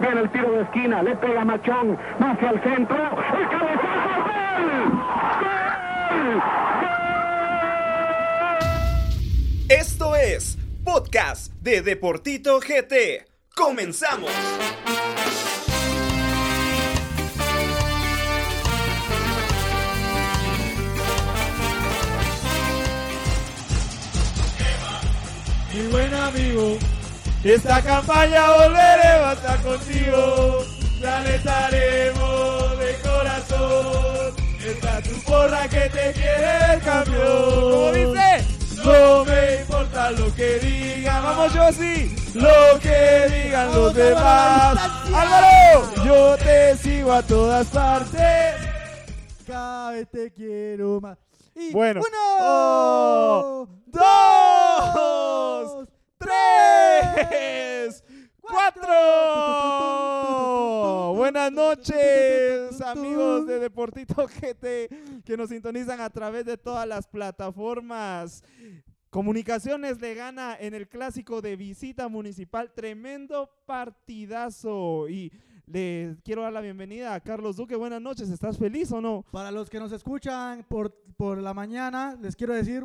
Viene el tiro de esquina, le pega Machón, hacia el centro, el cabezazo, ¡gol! ¡Gol! Esto es Podcast de Deportito GT. ¡Comenzamos! Mi buen amigo, esta campaña volveremos a estar contigo. Estaremos de corazón. Esta tu porra que te quiere el campeón. ¿Cómo dice? No me importa lo que digan, vamos yo sí. Lo que digan los Vamos, demás. Álvaro, yo te sigo a todas partes. Cada vez te quiero más. Y Bueno. uno, dos, tres, cuatro. Buenas noches, amigos de Deportito GT que nos sintonizan a través de todas las plataformas. Comunicaciones le gana en el clásico de visita municipal. Tremendo partidazo. Y le quiero dar la bienvenida a Carlos Duque. Buenas noches. ¿Estás feliz o no? Para los que nos escuchan por, por la mañana, les quiero decir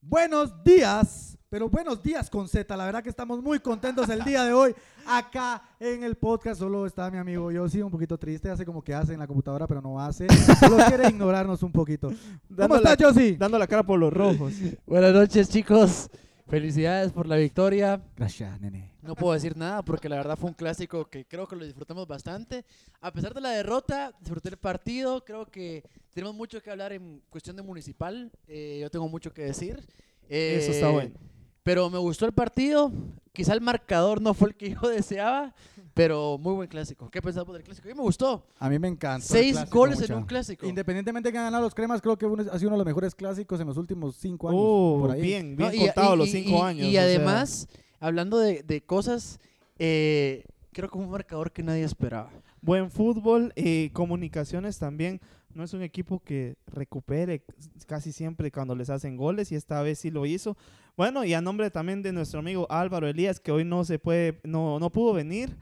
buenos días, pero buenos días con Z. La verdad que estamos muy contentos el día de hoy. Acá en el podcast solo está mi amigo Yossi, un poquito triste, hace como que hace en la computadora, pero no hace. Solo quiere ignorarnos un poquito. ¿Cómo Dando estás, Yossi? Dando la cara por los rojos. Buenas noches, chicos. Felicidades por la victoria. Gracias, nene. No puedo decir nada porque la verdad fue un clásico que creo que lo disfrutamos bastante. A pesar de la derrota, disfruté el partido. Creo que tenemos mucho que hablar en cuestión de municipal. Eh, yo tengo mucho que decir. Eso está Eh, bueno. Pero me gustó el partido. Quizá el marcador no fue el que yo deseaba, pero muy buen clásico. ¿Qué pensás del clásico? A mí me gustó. A mí me encanta. Seis clásico, goles mucha. en un clásico. Independientemente de que han ganado los cremas, creo que uno- ha sido uno de los mejores clásicos en los últimos cinco años. Por ahí. bien, No, bien y- contado y- los cinco y- años. Y sea, además, hablando de, de cosas, eh, creo que fue un marcador que nadie esperaba. buen fútbol, eh, comunicaciones también. No es un equipo que recupere casi siempre cuando les hacen goles y esta vez sí lo hizo. Bueno, y a nombre también de nuestro amigo Álvaro Elías, que hoy no se puede, no, no pudo venir.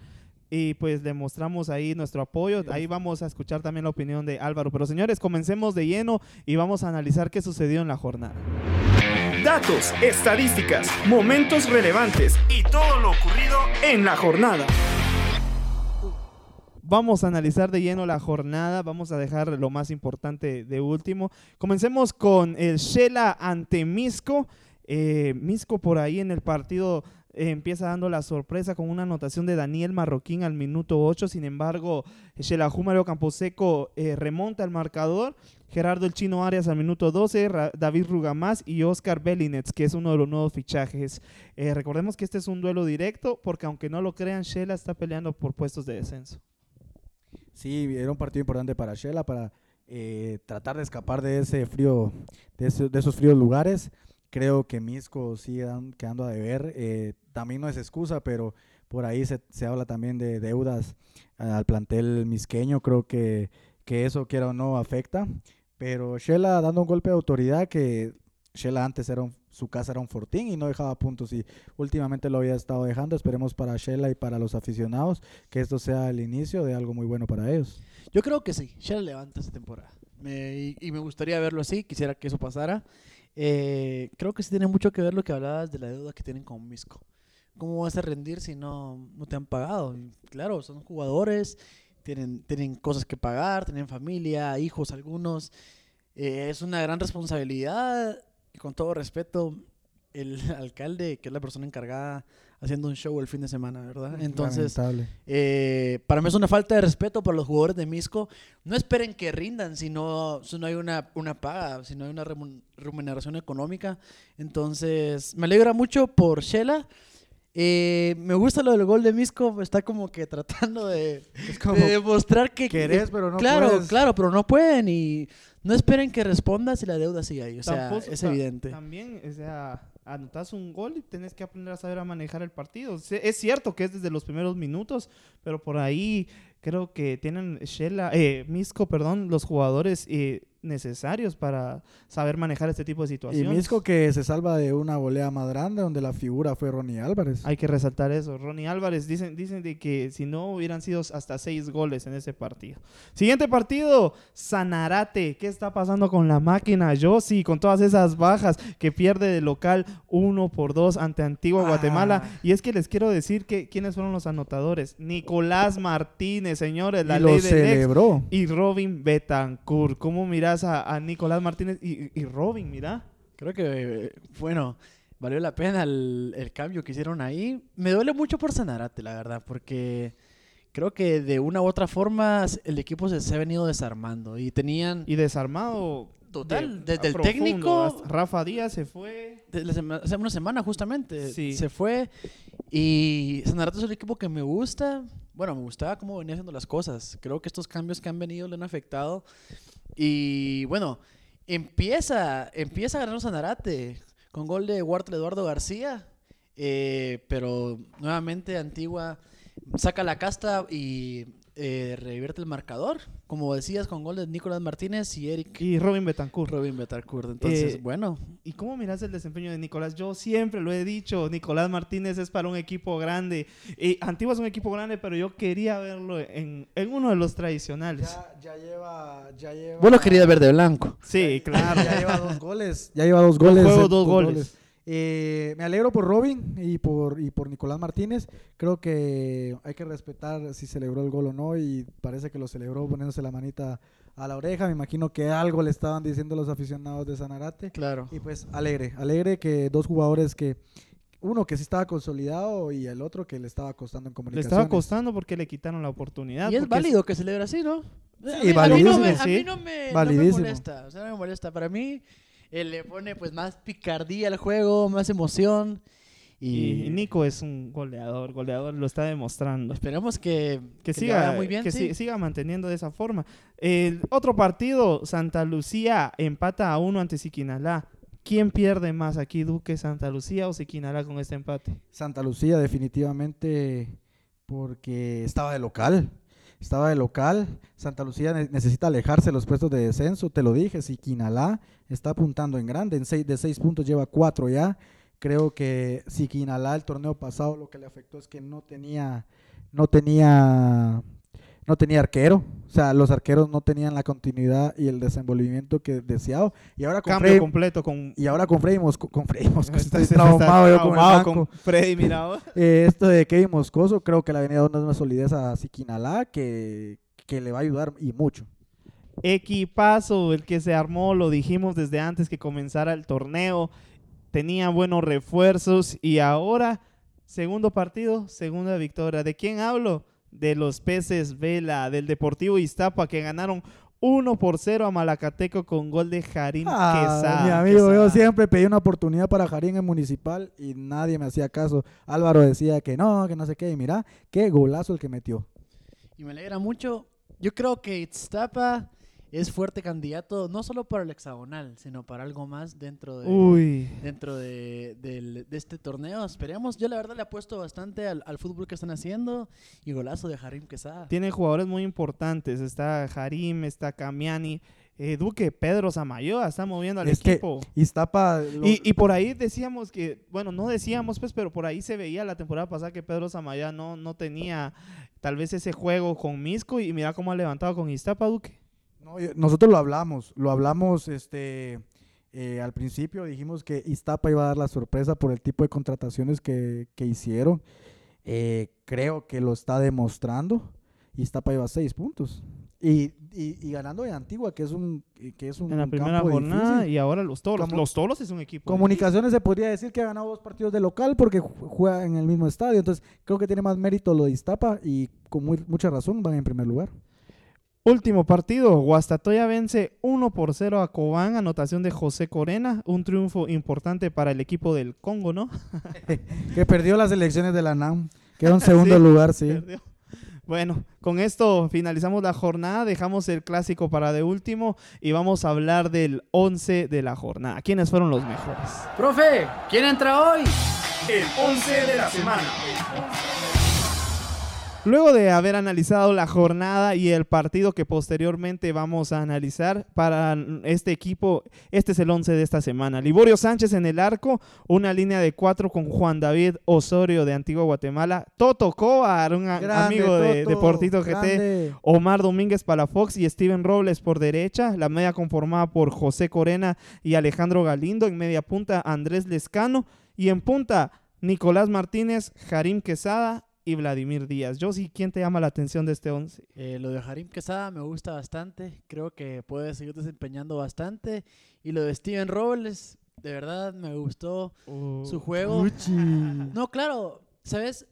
Y pues le mostramos ahí nuestro apoyo. Ahí vamos a escuchar también la opinión de Álvaro. Pero señores, comencemos de lleno y vamos a analizar qué sucedió en la jornada. Datos, estadísticas, momentos relevantes y todo lo ocurrido en la jornada. Vamos a analizar de lleno la jornada, vamos a dejar lo más importante de último. Comencemos con el Shela ante Misco. Eh, Misco por ahí en el partido eh, empieza dando la sorpresa con una anotación de Daniel Marroquín al minuto 8. Sin embargo, Shela Mario Camposeco eh, remonta el marcador. Gerardo el Chino Arias al minuto 12, Ra- David Rugamás y Oscar Belinets, que es uno de los nuevos fichajes. Recordemos que este es un duelo directo porque aunque no lo crean, Shela está peleando por puestos de descenso. Sí, era un partido importante para Shela, para eh, tratar de escapar de ese frío, de, ese- de esos fríos lugares. Creo que Misco sigue dan- quedando a deber. eh, también no es excusa, pero por ahí se, se habla también de deudas al plantel misqueño. Creo que, que eso, quiera o no, afecta. Pero Shela dando un golpe de autoridad que Shela antes era un- su casa era un fortín y no dejaba puntos y últimamente lo había estado dejando. Esperemos para Shela y para los aficionados que esto sea el inicio de algo muy bueno para ellos. Yo creo que sí, Shell levanta esta temporada. Y, me gustaría verlo así, quisiera que eso pasara. Eh, creo que sí tiene mucho que ver lo que hablabas de la deuda que tienen con Misco. ¿Cómo vas a rendir si no, no te han pagado? Claro, son jugadores, tienen, tienen cosas que pagar, tienen familia, hijos algunos. Eh, es una gran responsabilidad con todo respeto, el alcalde, que es la persona encargada, haciendo un show el fin de semana, ¿verdad? Entonces, eh, para mí es una falta de respeto para los jugadores de Misco. No esperen que rindan si no, si no hay una, una paga, si no hay una remun- remuneración económica. Entonces, me alegra mucho por Shela. Eh, me gusta lo del gol de Misco, está como que tratando de, como de demostrar que... querés, pero no claro, puedes. claro, pero no pueden y no esperen que responda si la deuda sigue ahí. O sea, Tampoco- es evidente. También, o sea, anotas un gol y tenés que aprender a saber a manejar el partido. Es cierto que es desde los primeros minutos, pero por ahí creo que tienen Shela, eh, Misco, perdón, los jugadores eh, necesarios para saber manejar este tipo de Y situaciones. Misco que se salva de una volea más grande donde la figura fue Ronnie Álvarez. Hay que resaltar eso. Ronnie Álvarez dicen, dicen de que si no hubieran sido hasta seis goles en ese partido. Siguiente partido, Sanarate. ¿Qué está pasando con la máquina? Yo sí, con todas esas bajas que pierde de local uno por dos ante Antigua Ah. Guatemala. Y es que les quiero decir que quiénes fueron los anotadores. Nicolás Martínez, señores, la y ley lo ex. celebró. Y Robin Betancourt. ¿Cómo a, a Nicolás Martínez y, y Robin? Mira. Creo que, eh, bueno, valió la pena el, el cambio que hicieron ahí. Me duele mucho por Sanarate, la verdad, porque creo que de una u otra forma el equipo se, se ha venido desarmando y tenían... Y desarmado. Total, de- desde el técnico- Rafa Díaz se fue. sema- hace una semana justamente Sí. se fue y Sanarate es un equipo que me gusta. Bueno, me gustaba cómo venía haciendo las cosas. Creo que estos cambios que han venido le han afectado. Y bueno, empieza, empieza ganando Sanarate con gol de Huartel Eduardo García. eh, pero nuevamente Antigua saca la casta y eh, revierte el marcador. Como decías, con gol de Nicolás Martínez y Eric Y Robin Betancourt. Robin Betancourt. Entonces, Eh, bueno, ¿Y cómo miras el desempeño de Nicolás? Yo siempre lo he dicho, Nicolás Martínez es para un equipo grande. Y Antigua es un equipo grande, pero yo quería verlo en, en uno de los tradicionales. Ya, ya lleva, ya lleva. vos lo querías ver de blanco. Sí, claro. Ya lleva dos goles. Ya lleva dos goles. juego, eh, dos goles. Eh, me alegro por Robin y por, y por Nicolás Martínez. Creo que hay que respetar si celebró el gol o no. Y parece que lo celebró poniéndose la manita a la oreja. Me imagino que algo le estaban diciendo los aficionados de Sanarate. Claro. Y pues alegre, alegre que dos jugadores que. Uno que sí estaba consolidado y el otro que le estaba costando en Le comunicaciones. estaba costando porque le quitaron la oportunidad. Y es válido que celebre así, ¿no? A Sí, mí- a mí no me- validísimo, A mí no me, no me Validísimo. molesta. O sea, no me molesta. Para mí, él le pone pues más picardía al juego, más emoción. Y, Y, Nico es un goleador, goleador, lo está demostrando. esperemos que, Que, siga, vaya muy bien. que sí. siga manteniendo de esa forma. El otro partido, Santa Lucía empata a uno ante Siquinalá. ¿Quién pierde más aquí, Duque, Santa Lucía o Siquinalá con este empate? Santa Lucía definitivamente porque estaba de local. Estaba de local. Santa Lucía ne- necesita alejarse de los puestos de descenso. Te lo dije, si Quinalá está apuntando en grande. En seis, de seis puntos lleva cuatro ya. Creo que si Quinalá el torneo pasado lo que le afectó es que no tenía, no tenía, no tenía arquero. O sea, los arqueros no tenían la continuidad y el desenvolvimiento que deseado. Y ahora con Cambio Freddy- completo con... y ahora con Freddy Mosco, con Freddy Mosco, Está- estoy está- traumado está yo con el Freddy Mirado. Eh, esto de Kevin Moscoso, creo que le ha venido dando una solidez a Siquinalá que, que le va a ayudar y mucho. Equipazo, el que se armó, lo dijimos desde antes que comenzara el torneo. Tenía buenos refuerzos y ahora, segundo partido, segunda victoria. ¿De quién hablo? De los peces Vela, del Deportivo Iztapa, que ganaron 1 por 0 a Malacateco con gol de Jarín Ah, Quesada. mi amigo, yo siempre pedí una oportunidad para Jarín en Municipal y nadie me hacía caso. Álvaro decía que no, que no sé qué. Y mira, qué golazo el que metió. Y me alegra mucho. Yo creo que Itztapa es fuerte candidato no solo para el hexagonal, sino para algo más dentro de, Uy, dentro de, de este torneo. Esperemos. Yo la verdad le apuesto bastante al, al fútbol que están haciendo y golazo de Harim Quesada. tiene jugadores muy importantes. Está Jarim, está Camiani. eh, Duque, Pedro Samayoa está moviendo al Es que equipo. Iztapa. lo- Y, y por ahí decíamos que, bueno, no decíamos pues, pero por ahí se veía la temporada pasada que Pedro Zamaya no, no tenía tal vez ese juego con Misco y mira cómo ha levantado con Iztapa, Duque. No, nosotros lo hablamos, lo hablamos este eh, al principio, dijimos que Iztapa iba a dar la sorpresa por el tipo de contrataciones que, que hicieron. Eh, creo que lo está demostrando. Iztapa lleva seis puntos. Y, y, y ganando de Antigua, que es un, que es un En la primera jornada difícil. y ahora los toros. Como- los toros es un equipo. Comunicaciones se podría decir que ha ganado dos partidos de local porque ju- juega en el mismo estadio. Entonces creo que tiene más mérito lo de Iztapa y con muy- mucha razón van en primer lugar. Último partido, Guastatoya vence 1 por 0 a Cobán, anotación de José Corena, un triunfo importante para el equipo del Congo, ¿no? Que perdió las elecciones de la NAM. Quedó en segundo Sí. lugar, sí. Perdió. Bueno, con esto finalizamos la jornada, dejamos el clásico para de último y vamos a hablar del 11 de la jornada. ¿Quiénes fueron los mejores? Profe, ¿quién entra hoy? El 11 de la semana. Luego de haber analizado la jornada y el partido que posteriormente vamos a analizar para este equipo, este es el 11 de esta semana. Liborio Sánchez en el arco, una línea de cuatro con Juan David Osorio de Antigua Guatemala, Toto Cobar, un Grande, amigo de Deportito GT. Omar Domínguez Palafox y Steven Robles por derecha, la media conformada por José Corena y Alejandro Galindo, en media punta Andrés Lescano y en punta Nicolás Martínez, Jarim Quesada y Vladimir Díaz. Josi, ¿quién te llama la atención de este once? Eh, lo de Harim Quesada me gusta bastante. Creo que puede seguir desempeñando bastante. Y lo de Steven Robles, de verdad me gustó su juego. No, claro, ¿sabes?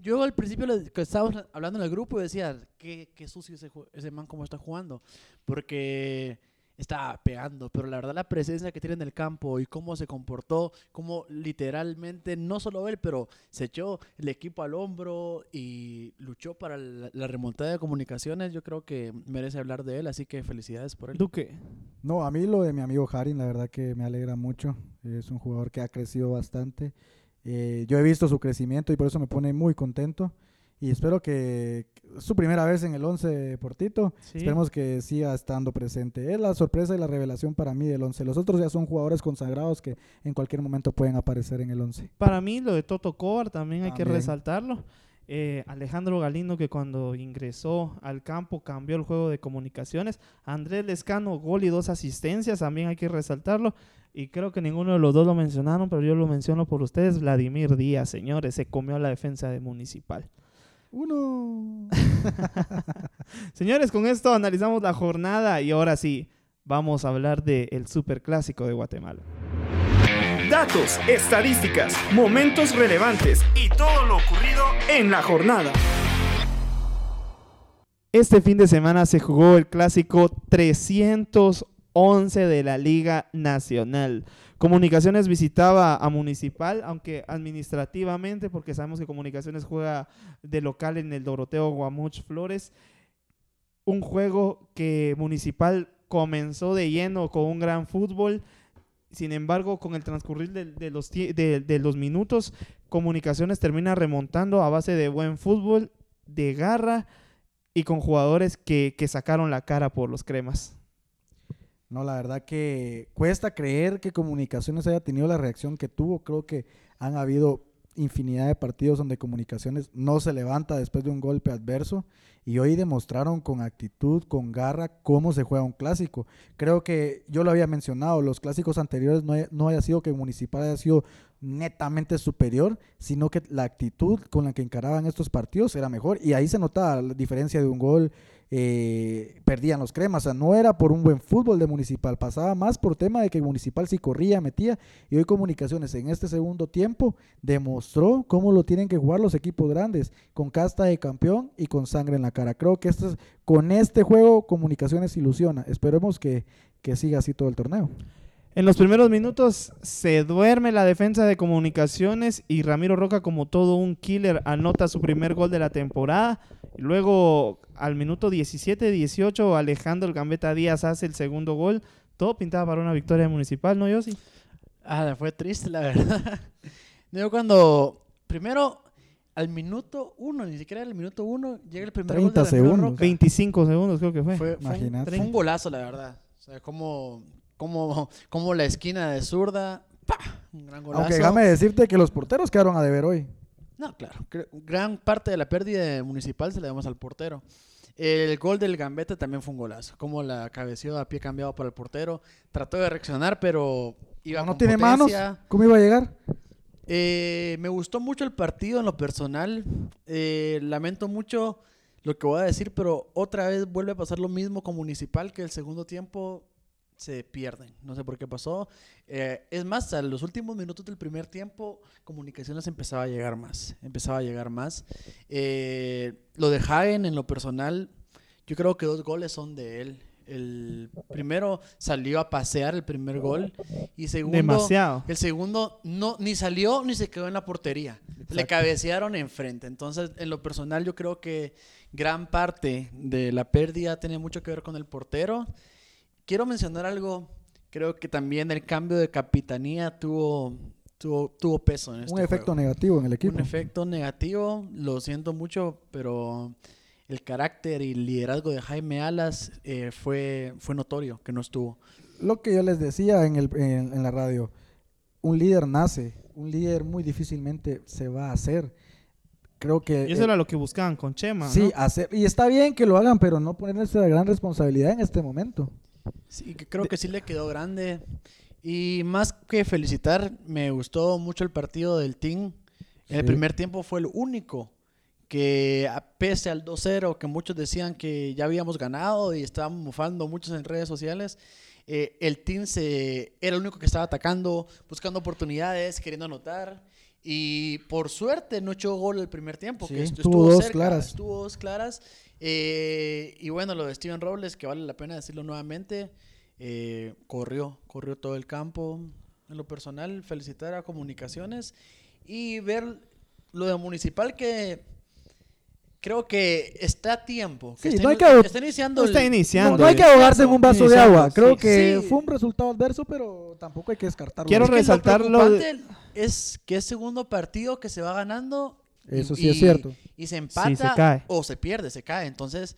Yo al principio que estábamos hablando en el grupo decía, qué, qué sucio ese, ese man como está jugando. Porque estaba pegando, pero la verdad la presencia que tiene en el campo y cómo se comportó, cómo literalmente, no solo él, pero se echó el equipo al hombro y luchó para la, la remontada de comunicaciones, yo creo que merece hablar de él, así que felicidades por él. Duque. No, a mí lo de mi amigo Harin, la verdad que me alegra mucho. Es un jugador que ha crecido bastante. Eh, yo he visto su crecimiento y por eso me pone muy contento. Y espero que su primera vez en el 11 Portito. Sí. Esperemos que siga estando presente. Es la sorpresa y la revelación para mí del 11. Los otros ya son jugadores consagrados que en cualquier momento pueden aparecer en el 11. Para mí, lo de Toto Cobar también hay que resaltarlo. Eh, Alejandro Galindo, que cuando ingresó al campo cambió el juego de comunicaciones. Andrés Lescano, gol y dos asistencias, también hay que resaltarlo. Y creo que ninguno de los dos lo mencionaron, pero yo lo menciono por ustedes. Vladimir Díaz, señores, se comió la defensa de Municipal. Uno. Señores, con esto analizamos la jornada y ahora sí, vamos a hablar del superclásico de Guatemala. Datos, estadísticas, momentos relevantes y todo lo ocurrido en la jornada. Este fin de semana se jugó el clásico 311 de la Liga Nacional. Comunicaciones visitaba a Municipal, aunque administrativamente, porque sabemos que Comunicaciones juega de local en el Doroteo Guamuch Flores. Un juego que Municipal comenzó de lleno con un gran fútbol. Sin embargo, con el transcurrir de, los, de- de los minutos, Comunicaciones termina remontando a base de buen fútbol, de garra y con jugadores que sacaron la cara por los cremas. No, la verdad que cuesta creer que Comunicaciones haya tenido la reacción que tuvo. Creo que han habido infinidad de partidos donde Comunicaciones no se levanta después de un golpe adverso y hoy demostraron con actitud, con garra, cómo se juega un clásico. Creo que yo lo había mencionado, los clásicos anteriores no, haya- no haya sido que Municipal haya sido netamente superior, sino que la actitud con la que encaraban estos partidos era mejor y ahí se notaba la diferencia de un gol eh, perdían los cremas. O sea, no era por un buen fútbol de Municipal, pasaba más por tema de que Municipal sí corría, metía. Y hoy Comunicaciones en este segundo tiempo demostró cómo lo tienen que jugar los equipos grandes, con casta de campeón y con sangre en la cara. Creo que con este juego Comunicaciones ilusiona. Esperemos que, que siga así todo el torneo. En los primeros minutos se duerme la defensa de comunicaciones y Ramiro Roca como todo un killer anota su primer gol de la temporada. Y luego al minuto 17-18 Alejandro el Gambetta Díaz hace el segundo gol. Todo pintaba para una victoria municipal, ¿no, Yossi? Ah, fue triste, la verdad. Yo cuando, primero, al minuto uno, ni siquiera al minuto uno, llega el primer gol de 30 segundos. Roca. 25 segundos creo que fue. Fue, fue un, Imagínate. fue un golazo, la verdad. O sea, como, como, como la esquina de zurda, ¡pa! Un gran golazo. Aunque déjame decirte que los porteros quedaron a deber hoy. No, claro. Gran parte de la pérdida de municipal se la damos al portero. El gol del Gambetta también fue un golazo. Como la cabeció a pie cambiado para el portero. Trató de reaccionar, pero iba no con tiene manos. ¿cómo iba a llegar? Eh, me gustó mucho el partido en lo personal. Eh, lamento mucho lo que voy a decir, pero otra vez vuelve a pasar lo mismo con Municipal, que el segundo tiempo se pierden. No sé por qué pasó. Eh, es más, a los últimos minutos del primer tiempo, Comunicaciones empezaba a llegar más. Empezaba a llegar más. Eh, lo de Hagen, en lo personal, yo creo que dos goles son de él. El primero salió a pasear el primer gol y segundo Demasiado. el segundo no ni salió ni se quedó en la portería. Le cabecearon enfrente. Entonces, en lo personal, yo creo que gran parte de la pérdida tiene mucho que ver con el portero. Quiero mencionar algo. Creo que también el cambio de capitanía tuvo tuvo, tuvo peso en este Un efecto juego. negativo en el equipo. Un efecto negativo, lo siento mucho, pero el carácter y el liderazgo de Jaime Alas eh, fue, fue notorio que no estuvo. Lo que yo les decía en, el, en, en la radio, un líder nace, un líder muy difícilmente se va a hacer. Creo que... Y eso eh, era lo que buscaban con Chema. Sí, ¿no? hacer, y está bien que lo hagan, pero no poner esa gran responsabilidad en este momento. Sí, creo que sí le quedó grande. Y más que felicitar, me gustó mucho el partido del Team. En el Sí. primer tiempo fue el único que, pese al 2-0, que muchos decían que ya habíamos ganado y estaban mufando muchos en redes sociales, eh, el Team se, era el único que estaba atacando, buscando oportunidades, queriendo anotar. Y por suerte no echó gol el primer tiempo. Sí, que estu- tuvo estuvo dos cerca, claras. Estuvo dos claras. Eh, y bueno, lo de Steven Robles, que vale la pena decirlo nuevamente, eh, corrió, corrió todo el campo. En lo personal, felicitar a Comunicaciones y ver lo de Municipal que creo que está a tiempo. Que Sí, está, no hay que ab- está iniciando. No está el- iniciando. No, no hay que ahogarse en un vaso de agua. Creo sí. que Sí. fue un resultado adverso, pero tampoco hay que descartarlo. Quiero Es que resaltar lo de- es que es segundo partido que se va ganando. Eso sí es y- cierto. Y se se empata cae. o se pierde, se cae. Entonces,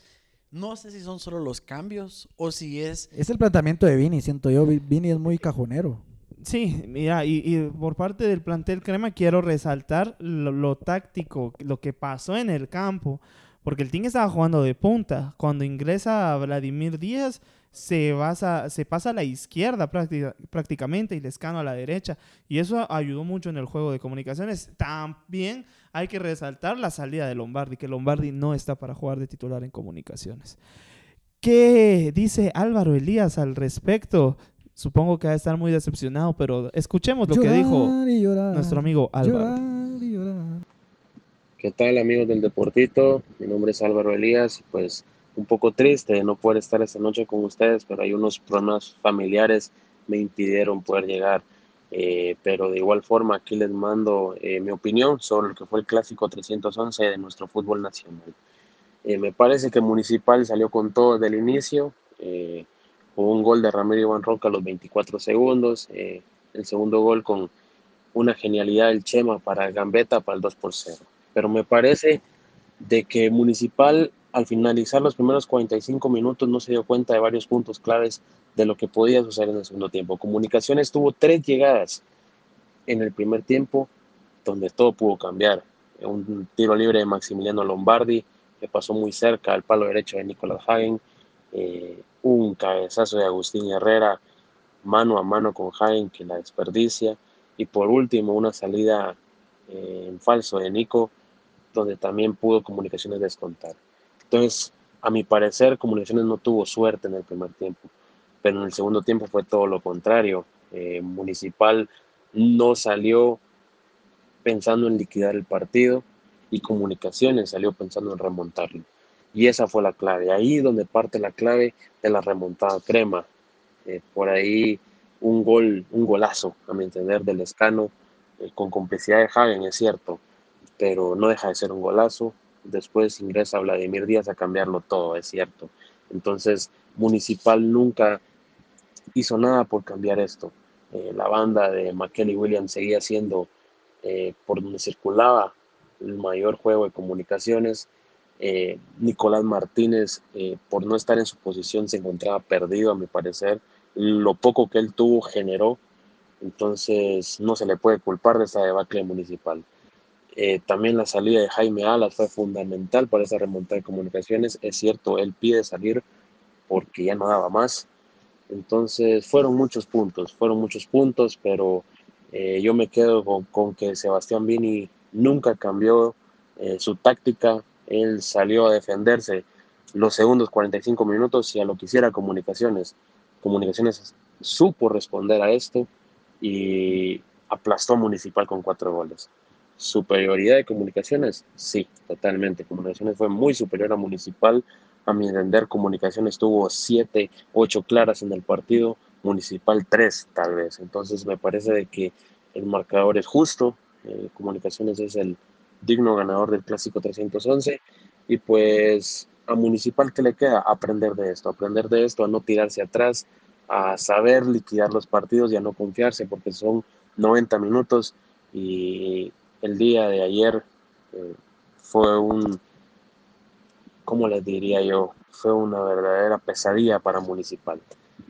no sé si son solo los cambios o si es Es el planteamiento de Vini, siento yo. Vi- Vini es muy cajonero. Sí, mira, y, por parte del plantel crema quiero resaltar lo, lo táctico, lo que pasó en el campo, porque el team estaba jugando de punta. Cuando ingresa Vladimir Díaz, se, basa, se pasa a la izquierda práctica- prácticamente y Lescano a la derecha. Y eso ayudó mucho en el juego de comunicaciones. También hay que resaltar la salida de Lombardi, que Lombardi no está para jugar de titular en comunicaciones. ¿Qué dice Álvaro Elías al respecto? Supongo que va a estar muy decepcionado, pero escuchemos lo que dijo Llorar y llorar, nuestro amigo Álvaro. Llorar y llorar. ¿Qué tal amigos del Deportito? Mi nombre es Álvaro Elías y pues un poco triste de no poder estar esta noche con ustedes, pero hay unos problemas familiares me impidieron poder llegar. Eh, pero de igual forma aquí les mando eh, mi opinión sobre lo que fue el clásico 311 de nuestro fútbol nacional. Eh, me parece que Municipal salió con todo desde el inicio. Un gol de Ramiro Iván Roca a los 24 segundos. eh, el segundo gol con una genialidad del Chema para Gambetta para el 2 por 0 pero me parece de que Municipal al finalizar los primeros 45 minutos no se dio cuenta de varios puntos claves de lo que podía suceder en el segundo tiempo. Comunicaciones tuvo tres llegadas en el primer tiempo donde todo pudo cambiar. Un tiro libre de Maximiliano Lombardi que pasó muy cerca al palo derecho de Nicolás Hagen, eh, un cabezazo de Agustín Herrera mano a mano con Hagen que la desperdicia y por último una salida eh, en falso de Nico donde también pudo Comunicaciones descontar. Entonces, a mi parecer, Comunicaciones no tuvo suerte en el primer tiempo, pero en el segundo tiempo fue todo lo contrario. Eh, Municipal no salió pensando en liquidar el partido y Comunicaciones salió pensando en remontarlo. Y esa fue la clave, ahí donde parte la clave de la remontada crema. Eh, por ahí un gol, un golazo, a mi entender, del Escano, eh, con complicidad de Hagen, es cierto, pero no deja de ser un golazo. Después ingresa Vladimir Díaz a cambiarlo todo, es cierto. Entonces, Municipal nunca hizo nada por cambiar esto. Eh, la banda de McKelly Williams seguía siendo por donde circulaba el mayor juego de comunicaciones. Eh, Nicolás Martínez, eh, por no estar en su posición, se encontraba perdido, a mi parecer. Lo poco que él tuvo generó, entonces no se le puede culpar de esa debacle municipal. Eh, también la salida de Jaime Alas fue fundamental para esa remontada de comunicaciones. Es cierto, él pide salir porque ya no daba más. Entonces fueron muchos puntos, fueron muchos puntos, pero eh, yo me quedo con, que Sebastián Vini nunca cambió su táctica. Él salió a defenderse los segundos 45 minutos y a lo que hiciera comunicaciones. Comunicaciones supo responder a esto y aplastó Municipal con cuatro goles. ¿Superioridad de comunicaciones? Sí, totalmente. Comunicaciones fue muy superior a Municipal. A mi entender, Comunicaciones tuvo siete, ocho claras en el partido, Municipal tres, tal vez. Entonces me parece de que el marcador es justo. Eh, Comunicaciones es el digno ganador del Clásico 311. Y pues a Municipal, ¿qué le queda? Aprender de esto, aprender de esto, a no tirarse atrás, a saber liquidar los partidos y a no confiarse, porque son 90 minutos y el día de ayer eh, fue un, ¿cómo les diría yo? Fue una verdadera pesadilla para Municipal.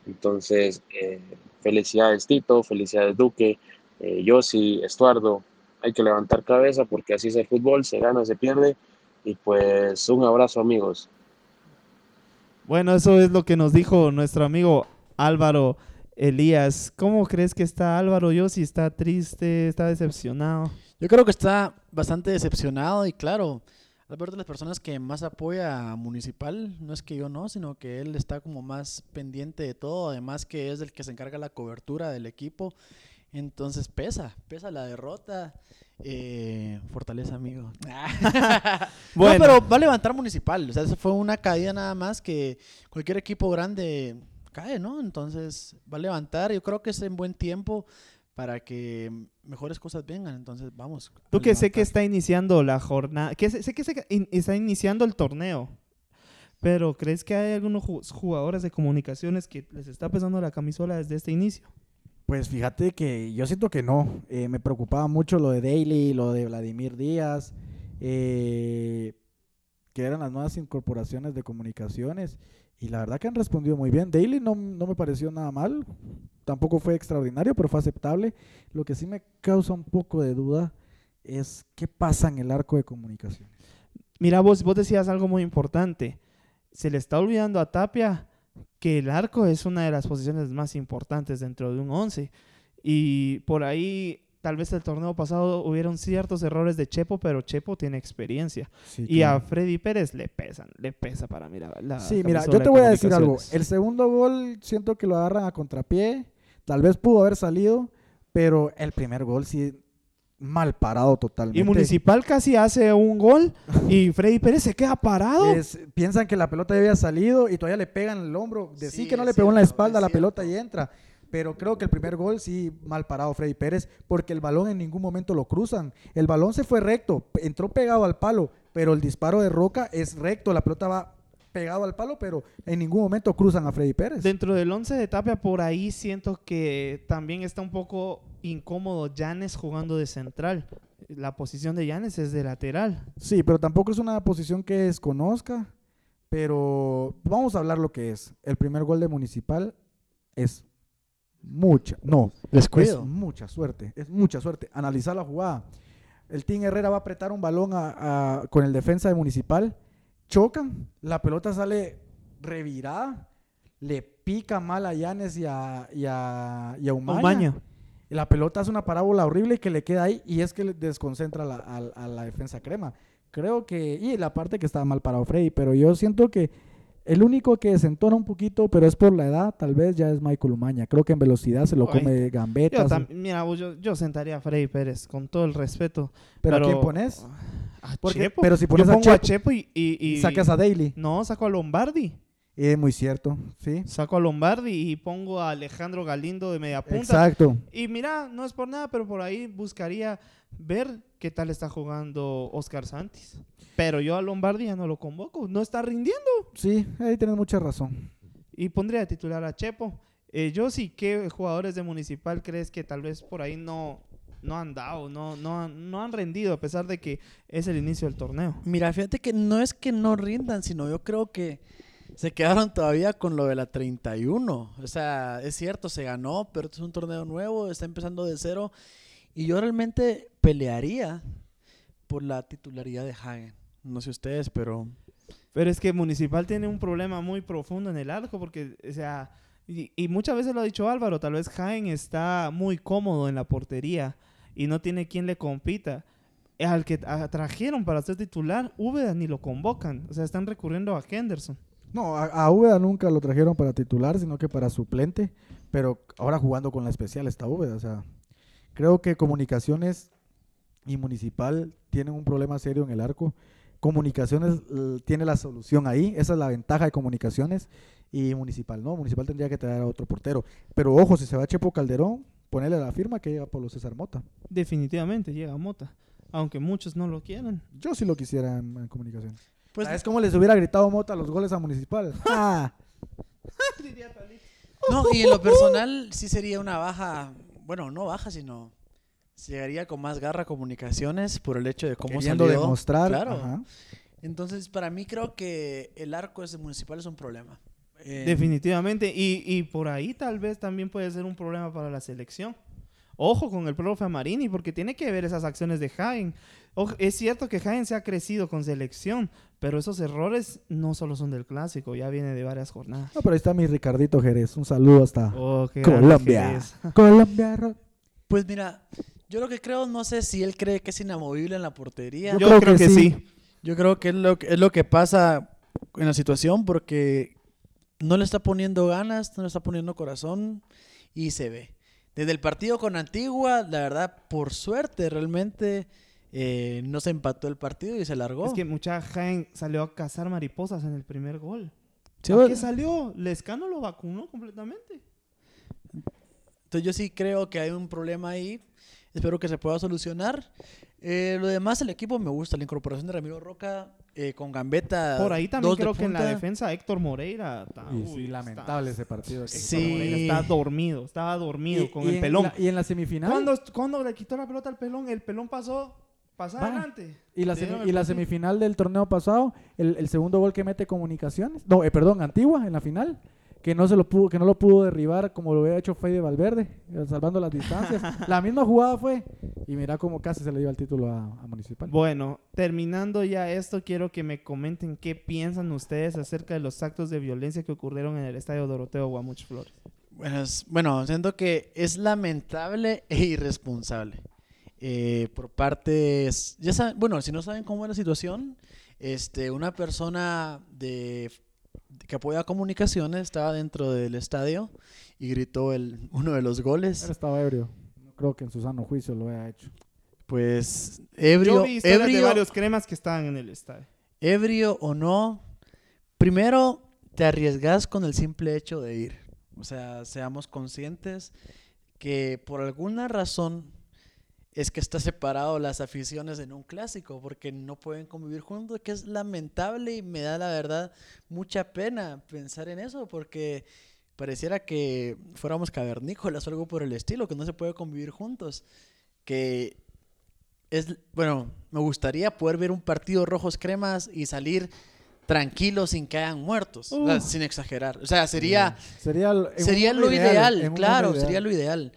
Entonces, eh, felicidades Tito, felicidades Duque, eh, Yossi, Estuardo. Hay que levantar cabeza porque así es el fútbol, se gana, se pierde. Y pues un abrazo amigos. Bueno, eso es lo que nos dijo nuestro amigo Álvaro Elías. ¿Cómo crees que está Álvaro Yossi? ¿Está triste? ¿Está decepcionado? Yo creo que está bastante decepcionado y claro, Alberto de las personas que más apoya a Municipal, no es que yo no, sino que él está como más pendiente de todo, además que es el que se encarga la cobertura del equipo, entonces pesa, pesa la derrota. Eh, fortaleza, amigo. Bueno. No, pero va a levantar Municipal, o sea, esa fue una caída nada más que cualquier equipo grande cae, ¿no? Entonces va a levantar, yo creo que es en buen tiempo para que mejores cosas vengan, entonces vamos. Tú que sé que está iniciando la jornada, que sé, sé que se- in- está iniciando el torneo, pero ¿crees que hay algunos ju- jugadores de comunicaciones que les está pesando la camisola desde este inicio? Pues fíjate que yo siento que no. Eh, me preocupaba mucho lo de Daly, lo de Vladimir Díaz, eh, que eran las nuevas incorporaciones de comunicaciones. Y la verdad que han respondido muy bien. Daly no, no me pareció nada mal. Tampoco fue extraordinario, pero fue aceptable. Lo que sí me causa un poco de duda es qué pasa en el arco de comunicaciones. Mira, vos, vos decías algo muy importante. Se le está olvidando a Tapia que el arco es una de las posiciones más importantes dentro de un 11. Y por ahí, tal vez el torneo pasado hubieron ciertos errores de Chepo, pero Chepo tiene experiencia. Sí, Y a. Freddy Pérez le pesan, le pesa para mirar la Sí, mira, yo te voy a decir algo. El segundo gol siento que lo agarran a contrapié. Tal vez pudo haber salido, pero el primer gol sí mal parado totalmente. Y Municipal casi hace un gol y Freddy Pérez se queda parado. Es- piensan que la pelota ya había salido y todavía le pegan el hombro. De sí, que no le pegó en la espalda es la pelota y entra. Pero creo que el primer gol sí mal parado Freddy Pérez porque el balón en ningún momento lo cruzan. El balón se fue recto, entró pegado al palo, pero el disparo de Roca es recto. La pelota va pegado al palo, pero en ningún momento cruzan a Freddy Pérez. Dentro del 11 de Tapia, por ahí siento que también está un poco incómodo Yanes jugando de central. La posición de Yanes es de lateral. Sí, pero tampoco es una posición que desconozca. Pero vamos a hablar lo que es. El primer gol de Municipal es mucha, no, Descuido. es mucha suerte, es mucha suerte. Analizar la jugada. El Team Herrera va a apretar un balón a- a- con el defensa de Municipal. Chocan, la pelota sale revirada, le pica mal a Yanes y a, y a, y a Umaña. Umaña. Y la pelota hace una parábola horrible que le queda ahí y es que le desconcentra la- a, a la defensa crema. Creo que, y la parte que estaba mal parado Freddy, pero yo siento que el único que desentona un poquito, pero es por la edad, tal vez ya es Michael Umaña. Creo que en velocidad se lo come Yo, gambetas. tam- mira, vos, yo, yo sentaría a Freddy Pérez con todo el respeto. pero, ¿a quién pero- pones? A Chepo. pero si Yo pones a pongo a Chepo- Chepo y, y- y- Sacas a Daly. No, saco a Lombardi. Es muy cierto, sí. Saco a Lombardi y pongo a Alejandro Galindo de media punta. Exacto. Y mira, no es por nada, pero por ahí buscaría ver qué tal está jugando Oscar Santis. Pero yo a Lombardi ya no lo convoco, no está rindiendo. Sí, ahí tienes mucha razón. Y pondría de titular a Chepo. Eh, yo sí, ¿qué jugadores de Municipal crees que tal vez por ahí no, no han dado, no, no, no han rendido a pesar de que es el inicio del torneo? Mira, fíjate que no es que no rindan, sino yo creo que se quedaron todavía con lo de la 31. O sea, es cierto, se ganó, pero es un torneo nuevo, está empezando de cero. Y yo realmente pelearía por la titularidad de Hagen. No sé ustedes, pero Pero es que Municipal tiene un problema muy profundo en el arco porque, o sea, y, muchas veces lo ha dicho Álvaro, tal vez Jaén está muy cómodo en la portería y no tiene quien le compita. Al que trajeron para ser titular, Úbeda ni lo convocan, o sea, están recurriendo a Henderson. No, a, a Úbeda nunca lo trajeron para titular, sino que para suplente. Pero ahora jugando con la especial está Úbeda. O sea, creo que Comunicaciones y Municipal tienen un problema serio en el arco. Comunicaciones eh, tiene la solución ahí. Esa es la ventaja de Comunicaciones. Y Municipal no. Municipal tendría que traer a otro portero. Pero ojo, si se va Chepo Calderón, ponerle la firma que llega Pablo César Mota. Definitivamente llega Mota, aunque muchos no lo quieran. Yo sí lo quisiera en, en Comunicaciones. Pues ¿Sabes cómo les hubiera gritado Mota los goles a Municipal? Ah. No, y en lo personal sí sería una baja, bueno, no baja, sino llegaría con más garra a comunicaciones por el hecho de cómo Queriendo salió. demostrar. Claro. ajá. Entonces, para mí creo que el arco ese municipal es un problema. Eh, Definitivamente. Y, y por ahí tal vez también puede ser un problema para la selección. Ojo con el profe Marini, porque tiene que ver esas acciones de Jaén. Ojo, es cierto que Jaén se ha crecido con selección, pero esos errores no solo son del clásico, ya viene de varias jornadas. No, pero ahí está mi Ricardito Jerez. Un saludo hasta Oh, Colombia. Colombia. Pues mira, yo lo que creo, no sé si él cree que es inamovible en la portería. Yo, creo, que, sí. Yo creo que es lo, que- es lo que pasa en la situación porque no le está poniendo ganas, no le está poniendo corazón y se ve. Desde el partido con Antigua, la verdad, por suerte, realmente eh, no se empató el partido y se largó. Es que mucha Jaén salió a cazar mariposas en el primer gol. Sí, ¿A bueno. qué salió? Lescano lo vacunó completamente. Entonces yo sí creo que hay un problema ahí. Espero que se pueda solucionar. Eh, lo demás, el equipo me gusta. La incorporación de Ramiro Roca eh, con Gambetta. Por ahí también creo que en la defensa Héctor Moreira. está- Y uy, sí, está- lamentable ese partido. Héctor Sí. Moreira está dormido, estaba dormido Y- con y el en pelón. la- y en la semifinal. Cuando, cuando le quitó la pelota al pelón, el pelón pasó, pasó Va. adelante. Y la, semi- y semifinal del torneo pasado, el, el segundo gol que mete Comunicaciones, no, eh, perdón, Antigua en la final, que no se lo pudo, que no lo pudo derribar como lo había hecho Fede Valverde, eh, salvando las distancias. la misma jugada fue y mira cómo casi se le dio el título a, a Municipal. Bueno, terminando ya esto, quiero que me comenten qué piensan ustedes acerca de los actos de violencia que ocurrieron en el estadio Doroteo Guamuch Flores. Bueno, es- bueno, siento que es lamentable e irresponsable. Eh, por partes, ya saben, bueno, si no saben cómo es la situación, este, una persona de, que apoya comunicaciones estaba dentro del estadio y gritó el, uno de los Él goles. estaba ebrio. No creo que en su sano juicio lo haya hecho. Pues ebrio, Yo vi historias de varios cremas que estaban en el estadio. ebrio o no, primero te arriesgas con el simple hecho de ir. O sea, seamos conscientes que por alguna razón es que está separado las aficiones en un clásico porque no pueden convivir juntos, que es lamentable y me da la verdad mucha pena pensar en eso porque pareciera que fuéramos cavernícolas o algo por el estilo, que no se puede convivir juntos, que es, bueno, me gustaría poder ver un partido rojos cremas y salir tranquilos sin que hayan muertos, o sea, Uf. sin exagerar. O sea, sería, Sería, lo ideal, claro, sería lo ideal.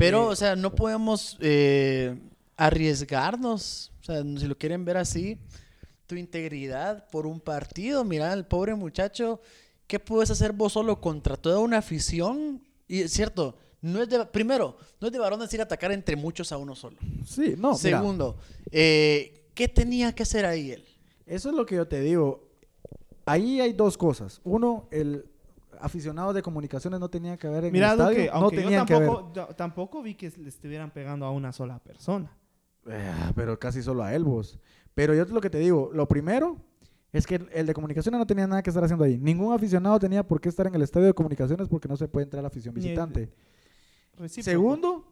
Pero, o sea, no podemos eh, arriesgarnos, o sea, si lo quieren ver así, tu integridad por un partido, mira, el pobre muchacho, ¿qué puedes hacer vos solo contra toda una afición? Y es cierto, no es de, primero, no es de varones ir a atacar entre muchos a uno solo. Sí, no, Segundo, eh, ¿qué tenía que hacer ahí él? Eso es lo que yo te digo. Ahí hay dos cosas. Uno, el aficionado de comunicaciones no tenía que ver en Mira, el estadio. que, no yo tenían que ver. tampoco, yo tampoco vi que le estuvieran pegando a una sola persona. Eh, pero casi solo a él, vos. Pero yo lo que te digo, lo primero es que el, de comunicaciones no tenía nada que estar haciendo ahí. Ningún aficionado tenía por qué estar en el estadio de comunicaciones porque no se puede entrar a la afición visitante. Recíproco. Segundo,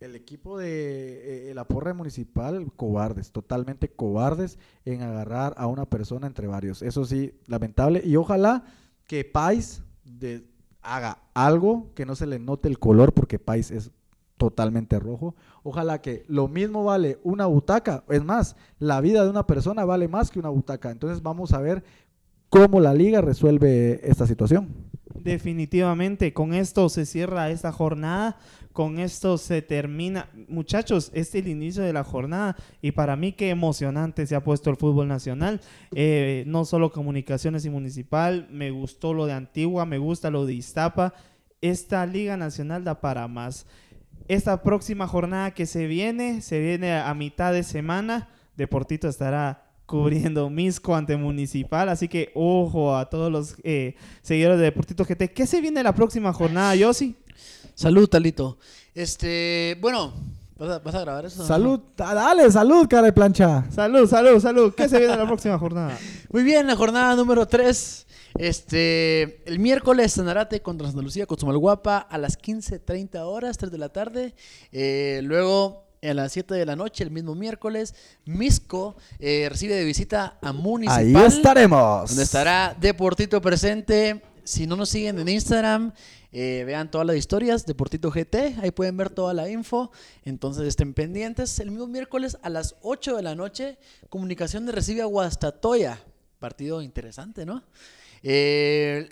el equipo de eh, la porra municipal, cobardes, totalmente cobardes en agarrar a una persona entre varios. Eso sí, lamentable. Y ojalá que Pais haga algo que no se le note el color, porque Pais es totalmente rojo. Ojalá que lo mismo vale una butaca. Es más, la vida de una persona vale más que una butaca. Entonces vamos a ver cómo la liga resuelve esta situación. Definitivamente, con esto se cierra esta jornada, con esto se termina. Muchachos, este es el inicio de la jornada y para mí qué emocionante se ha puesto el fútbol nacional. Eh, no solo comunicaciones y municipal, me gustó lo de Antigua, me gusta lo de Iztapa. Esta liga nacional da para más. Esta próxima jornada que se viene, se viene a mitad de semana. Deportito estará cubriendo Misco ante Municipal, así que ojo a todos los eh, seguidores de Deportito GT. ¿Qué se viene la próxima jornada, Yossi? Salud, Talito. Este, bueno, ¿vas a, vas a grabar eso? Salud, Ah, dale, salud, cara de plancha. Salud, salud, salud. ¿Qué se viene la próxima jornada? Muy bien, la jornada número 3. Este, el miércoles Sanarate contra Santa Lucía con Guapa a las 15.30 horas, 3 de la tarde. Eh, luego, a las 7 de la noche, el mismo miércoles, Misco eh, recibe de visita a Municipal. Ahí estaremos. Donde estará Deportito presente. Si no nos siguen en Instagram, eh, vean todas las historias, Deportito GT, ahí pueden ver toda la info. Entonces estén pendientes. El mismo miércoles a las 8 de la noche, Comunicaciones recibe a Guastatoya. Partido interesante, ¿no? Eh,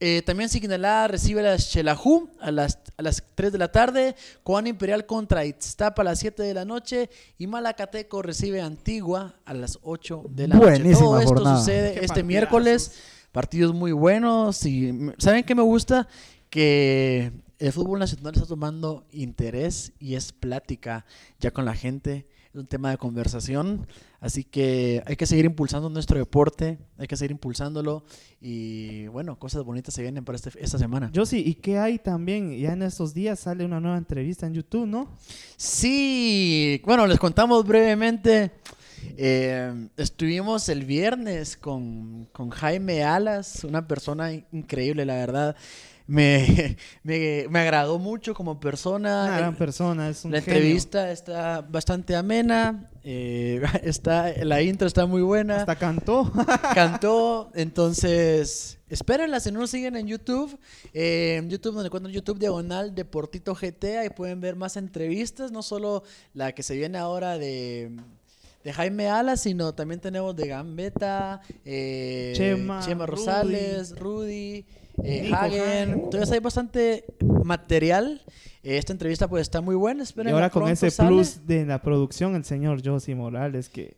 eh, también Signalá recibe a Xelajú a las, a las 3 de la tarde. Coan Imperial contra Itztapa a las 7 de la noche. Y Malacateco recibe a Antigua a las 8 de la noche. Buenísima Todo esto jornada. sucede Qué este partidazos. miércoles. Partidos muy buenos. Y ¿saben qué me gusta? Que el fútbol nacional está tomando interés y es plática ya con la gente. Es un tema de conversación. Así que hay que seguir impulsando nuestro deporte. Hay que seguir impulsándolo. Y bueno, cosas bonitas se vienen para este, esta semana. Yo sí, ¿y qué hay también? Ya en estos días sale una nueva entrevista en YouTube, ¿no? Sí, bueno, les contamos brevemente. Eh, estuvimos el viernes con, con Jaime Alas, una persona in- increíble, la verdad. Me, me, me agradó mucho como persona. Una gran persona, es un la genio. entrevista está bastante amena. eh, está, la intro está muy buena. Hasta cantó. cantó. Entonces, espérenla. Si no nos siguen en YouTube, eh, en YouTube, donde encuentran YouTube Diagonal Deportito GT, ahí pueden ver más entrevistas. No solo la que se viene ahora de, de Jaime Alas, sino también tenemos de Gambetta, eh, Chema, Rosales, Rudy. eh, Hagen, entonces hay bastante material. Eh, esta entrevista pues está muy buena. Y Espérenla, ahora con ese sale. plus de la producción, el señor Josie Morales, que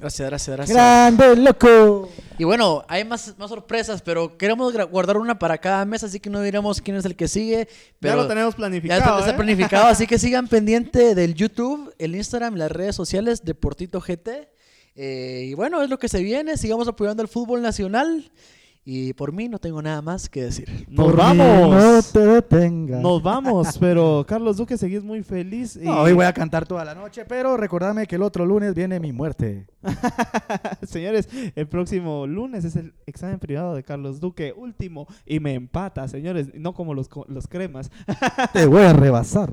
Gracias, gracias, gracias. ¡Grande, loco! Y bueno, hay más, más sorpresas, pero queremos guardar una para cada mes, así que no diremos quién es el que sigue. Pero ya lo tenemos ya planificado. está, está ¿eh? planificado, así que sigan pendiente del YouTube, el Instagram, las redes sociales de Portito GT. Eh, y bueno, es lo que se viene. Sigamos apoyando al fútbol nacional. Y por mí no tengo nada más que decir. Nos Por vamos. No te detengas. Nos vamos, pero Carlos Duque, seguís muy feliz. y- No, hoy voy a cantar toda la noche, pero recordadme que el otro lunes viene mi muerte. Señores, el próximo lunes es el examen privado de Carlos Duque, último, y me empata, señores, no como los, co- los cremas. Te voy a rebasar.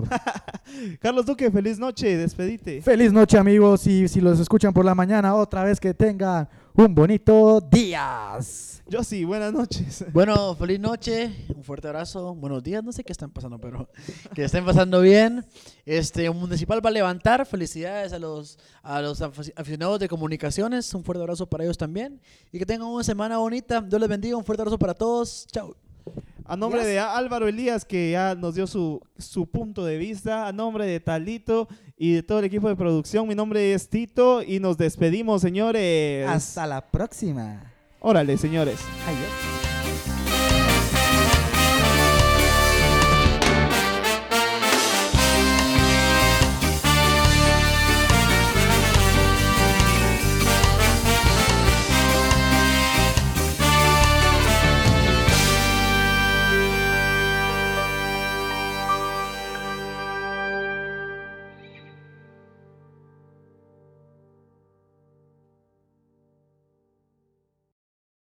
Carlos Duque, feliz noche, despedite. Feliz noche, amigos. Y si los escuchan por la mañana, otra vez que tengan un bonito día. Yo sí, buenas noches. Bueno, feliz noche, un fuerte abrazo, buenos días, no sé qué están pasando, pero que estén pasando bien. Este Municipal va a levantar, felicidades a los, a los afici- aficionados de comunicaciones, un fuerte abrazo para ellos también. Y que tengan una semana bonita, Dios les bendiga, un fuerte abrazo para todos, chao. A nombre de Álvaro Elías, que ya nos dio su, su punto de vista, a nombre de Talito y de todo el equipo de producción, mi nombre es Tito y nos despedimos, señores. Hasta la próxima. Órale, señores. Adiós.